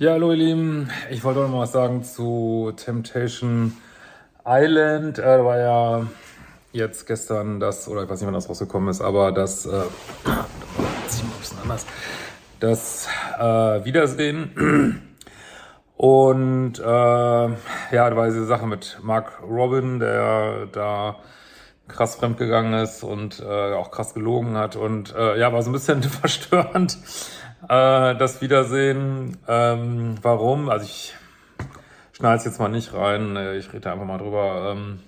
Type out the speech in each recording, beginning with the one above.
Ja, hallo ihr Lieben. Ich wollte auch noch mal was sagen zu Temptation Island. Äh, da war ja jetzt gestern das, oder ich weiß nicht, wann das rausgekommen ist, aber das, äh, das, ein bisschen anders, das äh, Wiedersehen. Und äh, ja, da war diese Sache mit Mark Robin, der da krass fremdgegangen ist und äh, auch krass gelogen hat. Und äh, ja, war so ein bisschen verstörend, äh, das Wiedersehen. Ähm, warum? Also ich schneide es jetzt mal nicht rein, äh, ich rede einfach mal drüber. Ähm,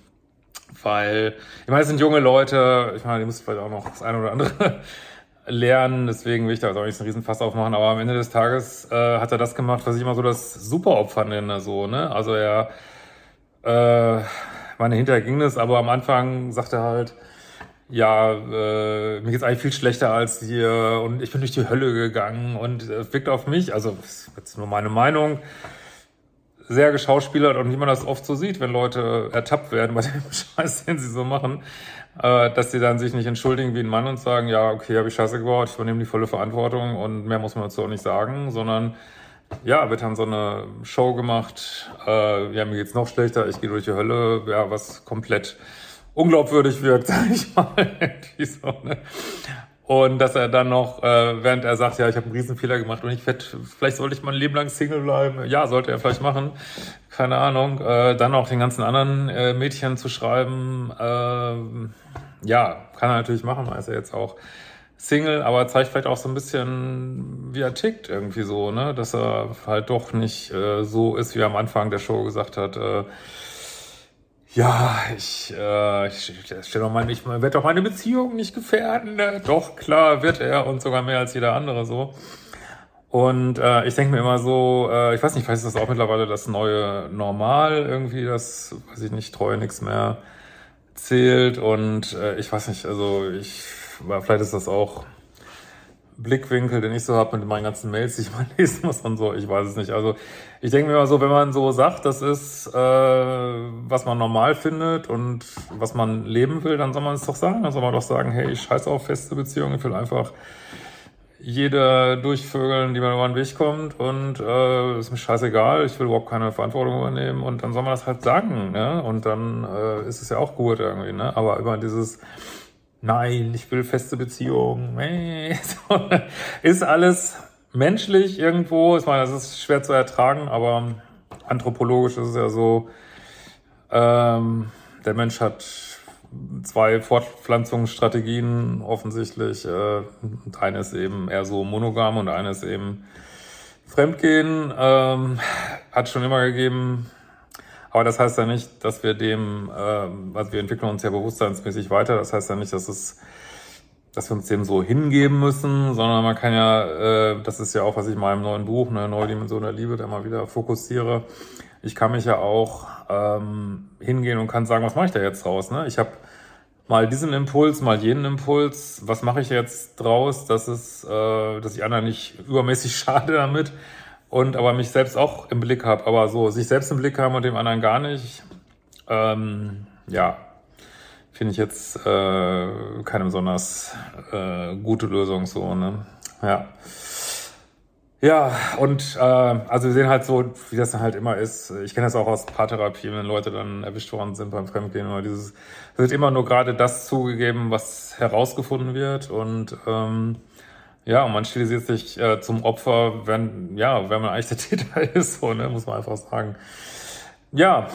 weil, ich meine, es sind junge Leute, ich meine, die müssen vielleicht auch noch das eine oder andere lernen, deswegen will ich da also auch nicht so einen riesen Fass aufmachen, aber am Ende des Tages äh, hat er das gemacht, was ich immer so das Superopfer nenne, so, ne? Also er, äh, meine hinterher ging es, aber am Anfang sagt er halt, ja, äh, mir geht's eigentlich viel schlechter als dir und ich bin durch die Hölle gegangen und äh, wirkt auf mich, also jetzt nur meine Meinung, sehr geschauspielert und wie man das oft so sieht, wenn Leute ertappt werden bei dem Scheiß, den sie so machen, äh, dass sie dann sich nicht entschuldigen wie ein Mann und sagen, ja, okay, habe ich Scheiße gebaut, ich übernehme die volle Verantwortung und mehr muss man dazu auch nicht sagen, sondern ja, wird dann so eine Show gemacht, äh, ja, mir geht's noch schlechter, ich gehe durch die Hölle, ja, was komplett unglaubwürdig wirkt, sag ich mal. So, ne? Und dass er dann noch, äh, während er sagt, ja, ich habe einen Riesenfehler gemacht und ich werde, vielleicht sollte ich mein Leben lang Single bleiben. Ja, sollte er vielleicht machen. Keine Ahnung. Äh, dann auch den ganzen anderen äh, Mädchen zu schreiben. Äh, ja, kann er natürlich machen, er ist ja jetzt auch Single, aber zeigt vielleicht auch so ein bisschen, wie er tickt irgendwie so, ne? Dass er halt doch nicht äh, so ist, wie er am Anfang der Show gesagt hat, äh, ja, ich, äh, ich, ich stell doch mal, ich werde doch meine Beziehung nicht gefährden. Ne? Doch, klar, wird er und sogar mehr als jeder andere so. Und äh, ich denke mir immer so, äh, ich weiß nicht, vielleicht ist das auch mittlerweile das neue Normal irgendwie, das, weiß ich nicht, Treue nichts mehr zählt. Und äh, ich weiß nicht, also ich, vielleicht ist das auch Blickwinkel, den ich so habe mit meinen ganzen Mails, die ich mal lesen muss und so, ich weiß es nicht. Also ich denke mir immer so, wenn man so sagt, das ist, äh, was man normal findet und was man leben will, dann soll man es doch sagen. Dann soll man doch sagen, hey, ich scheiße auf feste Beziehungen, ich will einfach jeder durchvögeln, die mir über den Weg kommt und äh, ist mir scheißegal, ich will überhaupt keine Verantwortung übernehmen und dann soll man das halt sagen, ne? Und dann äh, ist es ja auch gut irgendwie, ne? Aber über dieses nein, ich will feste Beziehungen, nee. ist alles menschlich irgendwo. Ich meine, das ist schwer zu ertragen, aber anthropologisch ist es ja so, ähm, der Mensch hat zwei Fortpflanzungsstrategien offensichtlich. Äh, eine ist eben eher so monogam und eine ist eben Fremdgehen. Ähm, hat schon immer gegeben. Aber das heißt ja nicht, dass wir dem, äh, also wir entwickeln uns ja bewusstseinsmäßig weiter. Das heißt ja nicht, dass es, dass wir uns dem so hingeben müssen, sondern man kann ja, äh, das ist ja auch, was ich in meinem neuen Buch, eine neue Dimension der Liebe, da mal wieder fokussiere. Ich kann mich ja auch ähm, hingehen und kann sagen, was mache ich da jetzt draus? Ne? Ich habe mal diesen Impuls, mal jenen Impuls. Was mache ich jetzt draus, dass es, äh, dass ich anderen nicht übermäßig schade damit? Und aber mich selbst auch im Blick habe. Aber so, sich selbst im Blick haben und dem anderen gar nicht, ähm, ja, finde ich jetzt äh, keine besonders äh, gute Lösung so, ne? Ja. Ja, und äh, also wir sehen halt so, wie das dann halt immer ist. Ich kenne das auch aus Paartherapie, wenn Leute dann erwischt worden sind beim Fremdgehen oder dieses, es wird immer nur gerade das zugegeben, was herausgefunden wird und ähm, ja, und man stilisiert sich äh, zum Opfer, wenn, ja, wenn man eigentlich der Täter ist, so, ne, muss man einfach sagen. Ja,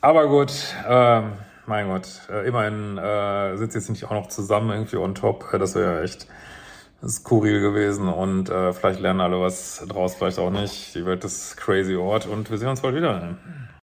aber gut, äh, mein Gott, äh, immerhin äh, sitzt jetzt nicht auch noch zusammen irgendwie on top. Das wäre ja echt skurril gewesen und äh, vielleicht lernen alle was draus, vielleicht auch nicht. Die Welt ist crazy Ort und wir sehen uns bald wieder.